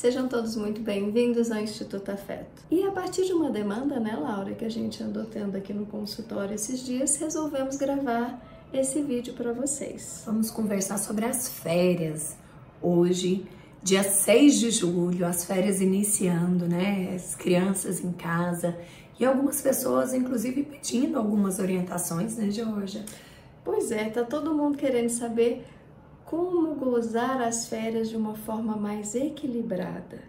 Sejam todos muito bem-vindos ao Instituto Afeto. E a partir de uma demanda, né, Laura, que a gente andou tendo aqui no consultório esses dias, resolvemos gravar esse vídeo para vocês. Vamos conversar sobre as férias. Hoje, dia 6 de julho, as férias iniciando, né? As crianças em casa e algumas pessoas, inclusive, pedindo algumas orientações, né, Georgia? Pois é, tá todo mundo querendo saber como gozar as férias de uma forma mais equilibrada.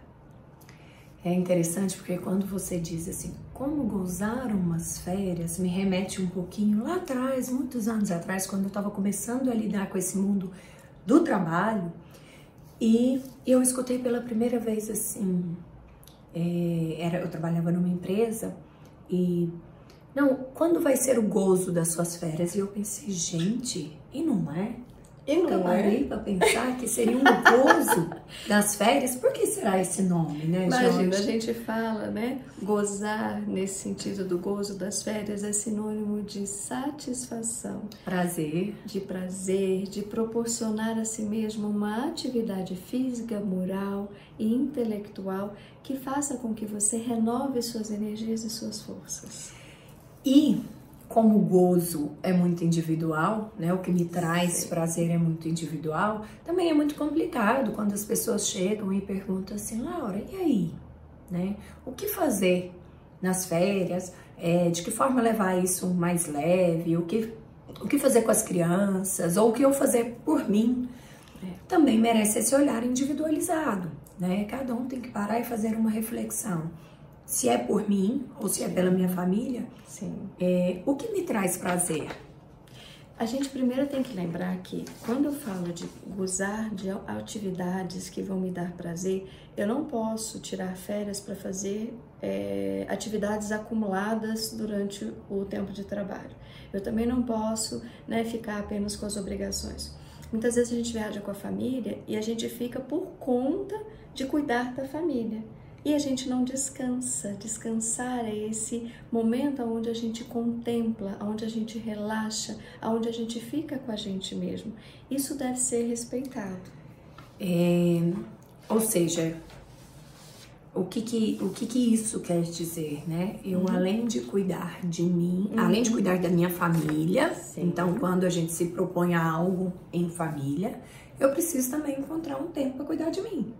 É interessante porque quando você diz assim, como gozar umas férias, me remete um pouquinho lá atrás, muitos anos atrás, quando eu estava começando a lidar com esse mundo do trabalho, e eu escutei pela primeira vez assim, é, era, eu trabalhava numa empresa e não, quando vai ser o gozo das suas férias? E eu pensei, gente, e não é? Eu nunca parei é? para pensar que seria um gozo das férias. Por que será esse nome, né, Imagina, a gente fala, né? Gozar, nesse sentido do gozo das férias, é sinônimo de satisfação. Prazer. De prazer, de proporcionar a si mesmo uma atividade física, moral e intelectual que faça com que você renove suas energias e suas forças. E como o gozo é muito individual, né? O que me traz Sim. prazer é muito individual, também é muito complicado quando as pessoas chegam e perguntam assim, Laura, e aí? Né? O que fazer nas férias? É, de que forma levar isso mais leve? O que, o que fazer com as crianças? Ou o que eu fazer por mim? É, também merece esse olhar individualizado, né? Cada um tem que parar e fazer uma reflexão se é por mim ou se é pela minha família, Sim. É, o que me traz prazer? A gente primeiro tem que lembrar que quando eu falo de gozar de atividades que vão me dar prazer, eu não posso tirar férias para fazer é, atividades acumuladas durante o tempo de trabalho. Eu também não posso né, ficar apenas com as obrigações. Muitas vezes a gente viaja com a família e a gente fica por conta de cuidar da família e a gente não descansa. Descansar é esse momento onde a gente contempla, onde a gente relaxa, onde a gente fica com a gente mesmo. Isso deve ser respeitado. É, ou seja, o que que, o que que isso quer dizer, né? Eu, uhum. além de cuidar de mim, uhum. além de cuidar da minha família, Sim. então quando a gente se propõe a algo em família, eu preciso também encontrar um tempo para cuidar de mim.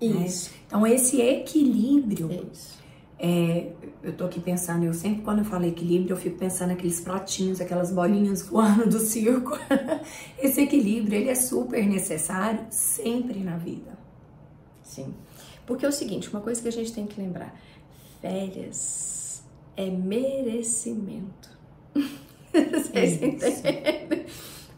Isso. Né? Então, esse equilíbrio. Isso. É, eu tô aqui pensando, eu sempre quando eu falo equilíbrio, eu fico pensando naqueles pratinhos, aquelas bolinhas voando do circo. Esse equilíbrio, ele é super necessário sempre na vida. Sim. Porque é o seguinte, uma coisa que a gente tem que lembrar, férias é merecimento. Vocês entendem?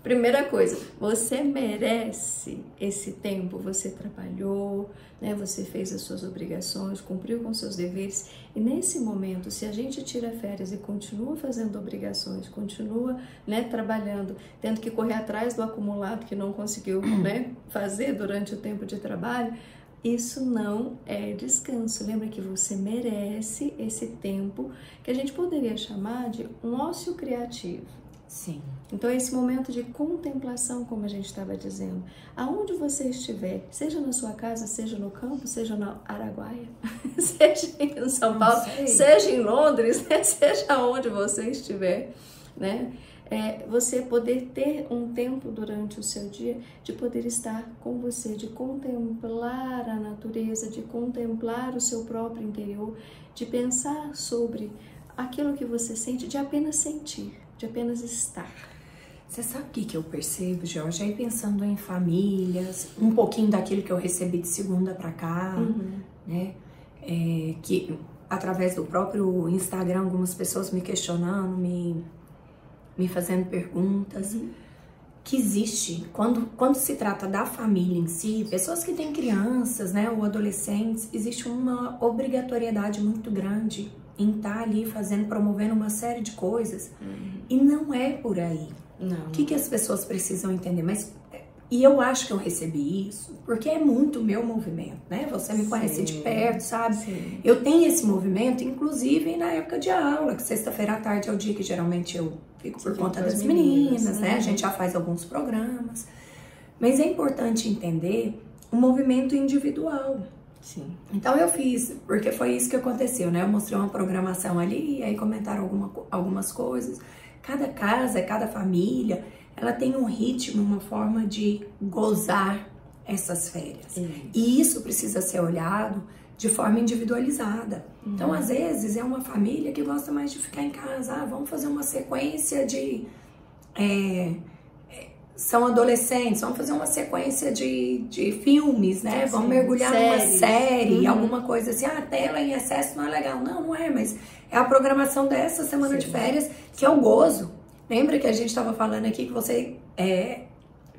Primeira coisa, você merece esse tempo, você trabalhou, né? Você fez as suas obrigações, cumpriu com seus deveres. E nesse momento, se a gente tira férias e continua fazendo obrigações, continua, né, trabalhando, tendo que correr atrás do acumulado que não conseguiu, né, fazer durante o tempo de trabalho, isso não é descanso. Lembra que você merece esse tempo que a gente poderia chamar de um ócio criativo. Sim. Então, esse momento de contemplação, como a gente estava dizendo, aonde você estiver, seja na sua casa, seja no campo, seja na Araguaia, seja em São Paulo, seja em Londres, né? seja onde você estiver, né? É, você poder ter um tempo durante o seu dia de poder estar com você, de contemplar a natureza, de contemplar o seu próprio interior, de pensar sobre aquilo que você sente, de apenas sentir de apenas estar. Você sabe o que, que eu percebo, Jorge? Aí pensando em famílias, um pouquinho daquilo que eu recebi de segunda para cá, uhum. né? É, que através do próprio Instagram, algumas pessoas me questionando, me, me fazendo perguntas. Uhum. Que existe, quando, quando se trata da família em si, pessoas que têm crianças, né, ou adolescentes, existe uma obrigatoriedade muito grande em estar tá ali fazendo, promovendo uma série de coisas. Uhum. E não é por aí. Não. O que, que as pessoas precisam entender? Mas e eu acho que eu recebi isso porque é muito meu movimento, né? Você me Sim. conhece de perto, sabe? Sim. Eu tenho esse movimento, inclusive na época de aula, que sexta-feira à tarde é o dia que geralmente eu fico por conta das meninas, meninas né? A gente já faz alguns programas. Mas é importante entender o movimento individual. Sim. Então eu fiz, porque foi isso que aconteceu, né? Eu mostrei uma programação ali, e aí comentaram alguma, algumas coisas. Cada casa, cada família, ela tem um ritmo, uma forma de gozar essas férias. E isso precisa ser olhado de forma individualizada. Uhum. Então, às vezes, é uma família que gosta mais de ficar em casa. Ah, vamos fazer uma sequência de. É, são adolescentes, vamos fazer uma sequência de, de filmes, né? Vamos mergulhar séries. numa série, uhum. alguma coisa assim. Ah, a tela em excesso não é legal. Não, não é, mas é a programação dessa semana Sim. de férias que é o gozo. Lembra que a gente estava falando aqui que você é,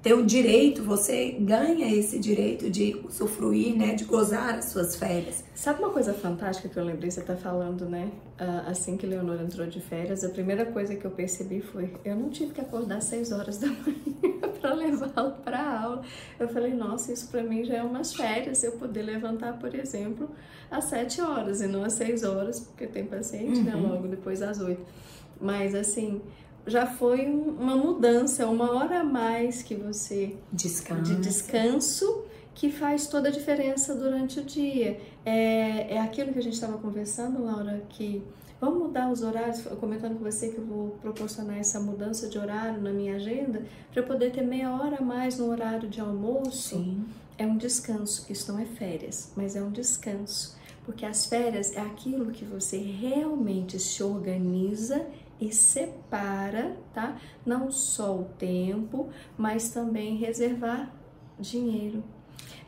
tem o direito, você ganha esse direito de usufruir, né, de gozar as suas férias. Sabe uma coisa fantástica que eu lembrei, você tá falando, né, ah, assim que Leonor entrou de férias, a primeira coisa que eu percebi foi, eu não tive que acordar às 6 horas da manhã para levá-lo para aula. Eu falei, nossa, isso para mim já é umas férias, eu poder levantar, por exemplo, às 7 horas e não às 6 horas, porque tem paciente, né, uhum. né, logo depois das 8. Mas assim, já foi uma mudança, uma hora a mais que você Descansa. de descanso que faz toda a diferença durante o dia. É, é aquilo que a gente estava conversando, Laura, que vamos mudar os horários, comentando com você que eu vou proporcionar essa mudança de horário na minha agenda para eu poder ter meia hora a mais no horário de almoço. Sim. É um descanso, isso não é férias, mas é um descanso. Porque as férias é aquilo que você realmente se organiza e separa, tá? Não só o tempo, mas também reservar dinheiro.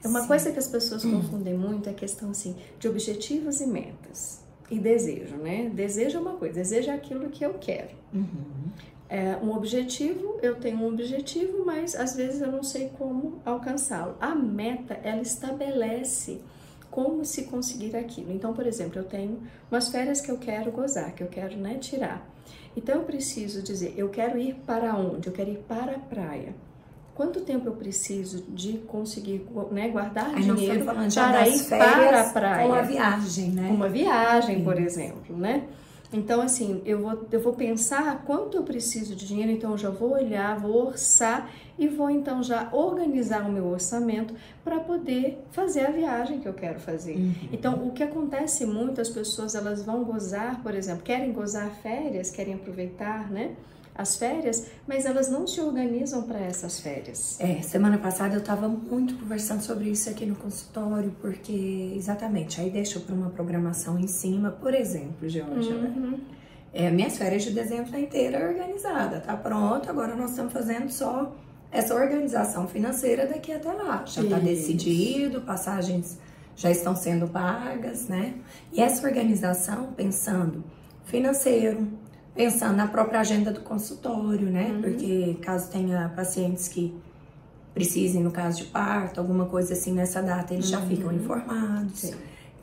É uma Sim. coisa que as pessoas confundem muito é a questão assim de objetivos e metas e desejo, né? Desejo é uma coisa, desejo é aquilo que eu quero. Uhum. É um objetivo, eu tenho um objetivo, mas às vezes eu não sei como alcançá-lo. A meta, ela estabelece como se conseguir aquilo. Então, por exemplo, eu tenho umas férias que eu quero gozar, que eu quero né, tirar. Então, eu preciso dizer, eu quero ir para onde? Eu quero ir para a praia. Quanto tempo eu preciso de conseguir né, guardar Aí dinheiro para ir para a praia? Uma viagem, né? Uma viagem, por exemplo, né? Então, assim, eu vou, eu vou pensar quanto eu preciso de dinheiro, então eu já vou olhar, vou orçar e vou então já organizar o meu orçamento para poder fazer a viagem que eu quero fazer. Uhum. Então, o que acontece muito, as pessoas elas vão gozar, por exemplo, querem gozar férias, querem aproveitar, né? As férias, mas elas não se organizam para essas férias. É, semana passada eu estava muito conversando sobre isso aqui no consultório, porque exatamente, aí deixa para uma programação em cima, por exemplo, Georgia, né? uhum. né? É, minhas férias de dezembro tá inteira organizada, tá pronto, agora nós estamos fazendo só essa organização financeira daqui até lá. Já está decidido, passagens já estão sendo pagas, né? E essa organização, pensando financeiro, pensando na própria agenda do consultório, né? Uhum. Porque caso tenha pacientes que precisem, no caso de parto, alguma coisa assim nessa data, eles uhum. já ficam informados. Sim.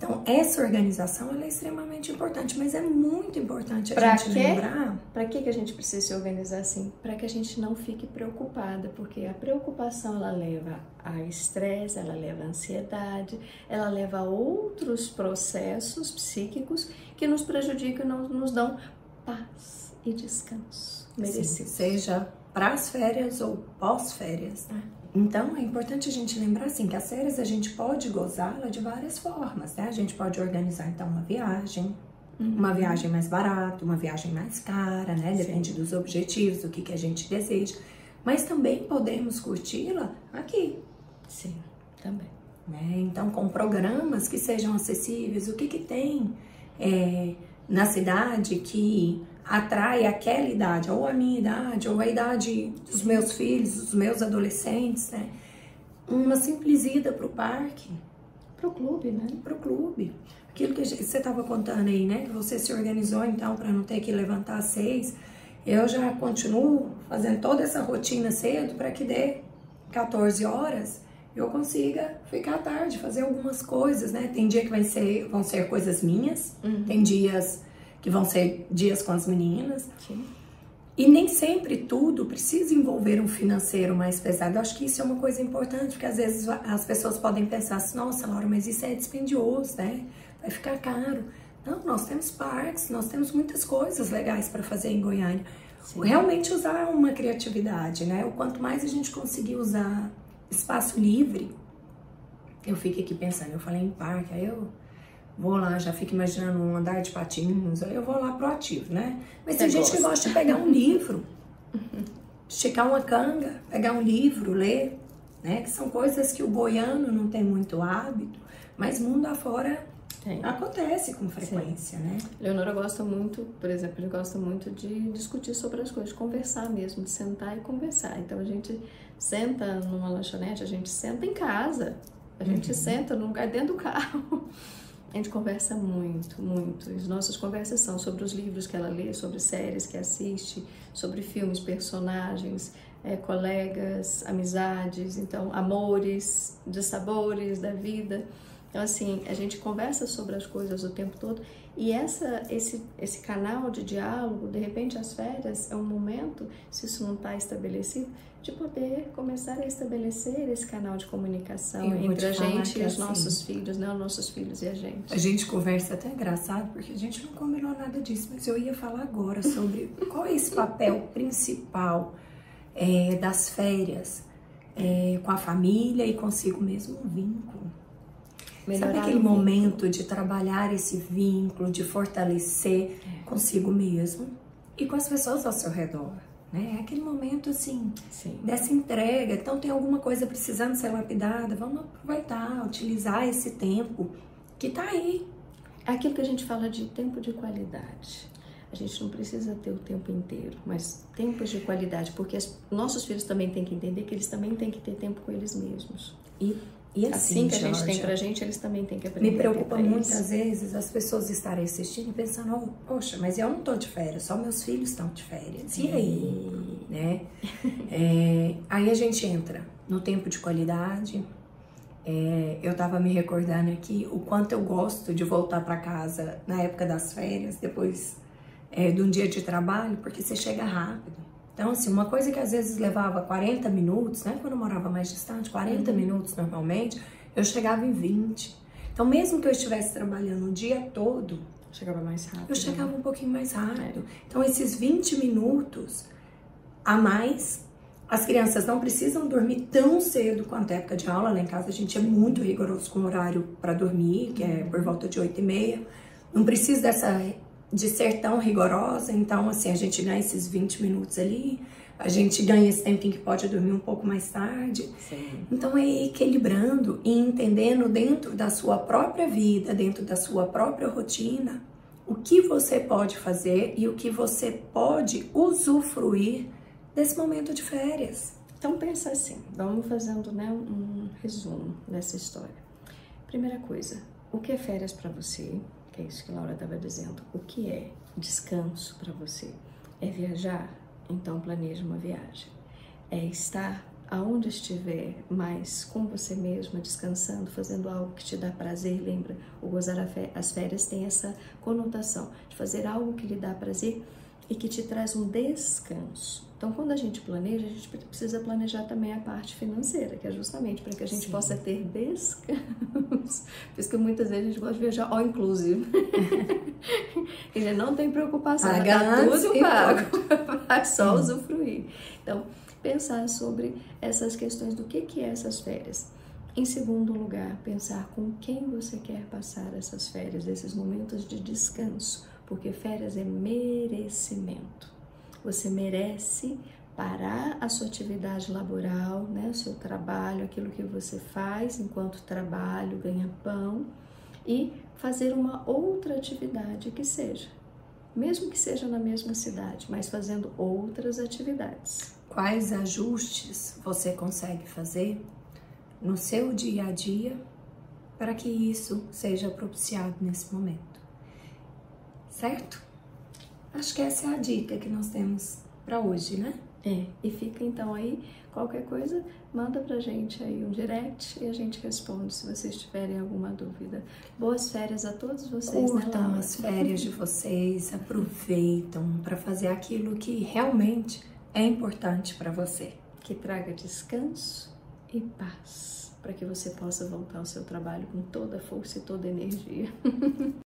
Então, essa organização é extremamente importante, mas é muito importante a pra gente quê? lembrar. Para que a gente precisa se organizar assim? Para que a gente não fique preocupada, porque a preocupação ela leva a estresse, ela leva a ansiedade, ela leva a outros processos psíquicos que nos prejudicam e não nos dão paz e descanso merecido. Seja para as férias ou pós-férias, né? Então, é importante a gente lembrar assim que as férias a gente pode gozá-la de várias formas, né? A gente pode organizar então uma viagem, uhum. uma viagem mais barata, uma viagem mais cara, né? Depende Sim. dos objetivos, do que, que a gente deseja. Mas também podemos curti-la aqui. Sim, também. Né? Então, com programas que sejam acessíveis, o que que tem é, na cidade que atrai aquela idade, ou a minha idade, ou a idade dos meus filhos, dos meus adolescentes, né? Uma simples ida para o parque. Para o clube, né? Para o clube. Aquilo que você estava contando aí, né? Que você se organizou então para não ter que levantar às seis. Eu já continuo fazendo toda essa rotina cedo para que dê 14 horas eu consiga ficar à tarde, fazer algumas coisas, né? Tem dia que vai ser, vão ser coisas minhas, uhum. tem dias que vão ser dias com as meninas. Sim. E nem sempre tudo precisa envolver um financeiro mais pesado. Eu acho que isso é uma coisa importante, porque às vezes as pessoas podem pensar assim, nossa, Laura, mas isso é dispendioso, né? Vai ficar caro. Não, nós temos parques, nós temos muitas coisas legais para fazer em Goiânia. Sim. Realmente usar uma criatividade, né? O quanto mais a gente conseguir usar espaço livre, eu fico aqui pensando, eu falei em parque, aí eu vou lá, já fico imaginando um andar de patins, aí eu vou lá pro ativo, né? Mas tem gente que gosta de pegar um livro, esticar uma canga, pegar um livro, ler, né? Que são coisas que o goiano não tem muito hábito, mas mundo afora tem. acontece com frequência, Sim. né? Leonora gosta muito, por exemplo, ele gosta muito de discutir sobre as coisas, conversar mesmo, de sentar e conversar. Então a gente senta numa lanchonete, a gente senta em casa, a gente uhum. senta num lugar dentro do carro. A gente conversa muito, muito. As nossas conversas são sobre os livros que ela lê, sobre séries que assiste, sobre filmes, personagens, é, colegas, amizades, então amores, dissabores da vida. Então assim, a gente conversa sobre as coisas o tempo todo e essa, esse, esse canal de diálogo, de repente as férias é um momento, se isso não está estabelecido, de poder começar a estabelecer esse canal de comunicação entre a gente e os assim, nossos filhos, né? Os nossos filhos e a gente. A gente conversa até engraçado, porque a gente não combinou nada disso, mas eu ia falar agora sobre qual é esse papel principal é, das férias é, com a família e consigo mesmo um vínculo. Melhorar Sabe aquele momento de trabalhar esse vínculo, de fortalecer é. consigo mesmo e com as pessoas ao seu redor? Né? É aquele momento assim, Sim. dessa entrega. Então, tem alguma coisa precisando ser lapidada, vamos aproveitar, utilizar esse tempo que está aí. É aquilo que a gente fala de tempo de qualidade. A gente não precisa ter o tempo inteiro, mas tempos de qualidade, porque as, nossos filhos também têm que entender que eles também têm que ter tempo com eles mesmos. E e assim, assim que a gente tem pra gente, eles também têm que aprender. Me preocupa muitas vezes as pessoas estarem assistindo e pensando, oh, poxa, mas eu não tô de férias, só meus filhos estão de férias. E aí? né? é, aí a gente entra no tempo de qualidade. É, eu tava me recordando aqui o quanto eu gosto de voltar para casa na época das férias, depois é, de um dia de trabalho, porque você chega rápido. Então, assim, uma coisa que às vezes levava 40 minutos, né? Quando eu morava mais distante, 40 uhum. minutos normalmente, eu chegava em 20. Então, mesmo que eu estivesse trabalhando o dia todo, chegava mais rápido. Eu chegava né? um pouquinho mais rápido. É. Então, esses 20 minutos a mais, as crianças não precisam dormir tão cedo quanto a época de aula. Lá em casa a gente é muito rigoroso com o horário para dormir, que é por volta de 8 e meia. Não precisa dessa de ser tão rigorosa, então assim, a gente ganha esses 20 minutos ali, a gente ganha esse tempinho que pode dormir um pouco mais tarde. Sim. Então é equilibrando e entendendo dentro da sua própria vida, dentro da sua própria rotina, o que você pode fazer e o que você pode usufruir desse momento de férias. Então pensa assim, vamos fazendo né, um resumo dessa história. Primeira coisa, o que é férias para você? Que é isso que Laura estava dizendo. O que é descanso para você? É viajar? Então planeje uma viagem. É estar aonde estiver, mas com você mesma, descansando, fazendo algo que te dá prazer. Lembra, o gozar as férias tem essa conotação de fazer algo que lhe dá prazer e que te traz um descanso. Então, quando a gente planeja, a gente precisa planejar também a parte financeira, que é justamente para que a gente Sim. possa ter descanso. Por isso que muitas vezes a gente gosta de viajar all inclusive. a gente não tem preocupação, Paga tá tudo pago, vai só usufruir. Então, pensar sobre essas questões do que, que é essas férias. Em segundo lugar, pensar com quem você quer passar essas férias, esses momentos de descanso, porque férias é merecimento. Você merece parar a sua atividade laboral, né, o seu trabalho, aquilo que você faz enquanto trabalho, ganha pão e fazer uma outra atividade que seja, mesmo que seja na mesma cidade, mas fazendo outras atividades. Quais ajustes você consegue fazer no seu dia a dia para que isso seja propiciado nesse momento? Certo? Acho que essa é a dica que nós temos para hoje, né? É, e fica então aí, qualquer coisa, manda pra gente aí um direct e a gente responde se vocês tiverem alguma dúvida. Boas férias a todos vocês, Curtam né, as férias de vocês, aproveitam para fazer aquilo que realmente é importante para você. Que traga descanso e paz, para que você possa voltar ao seu trabalho com toda a força e toda a energia.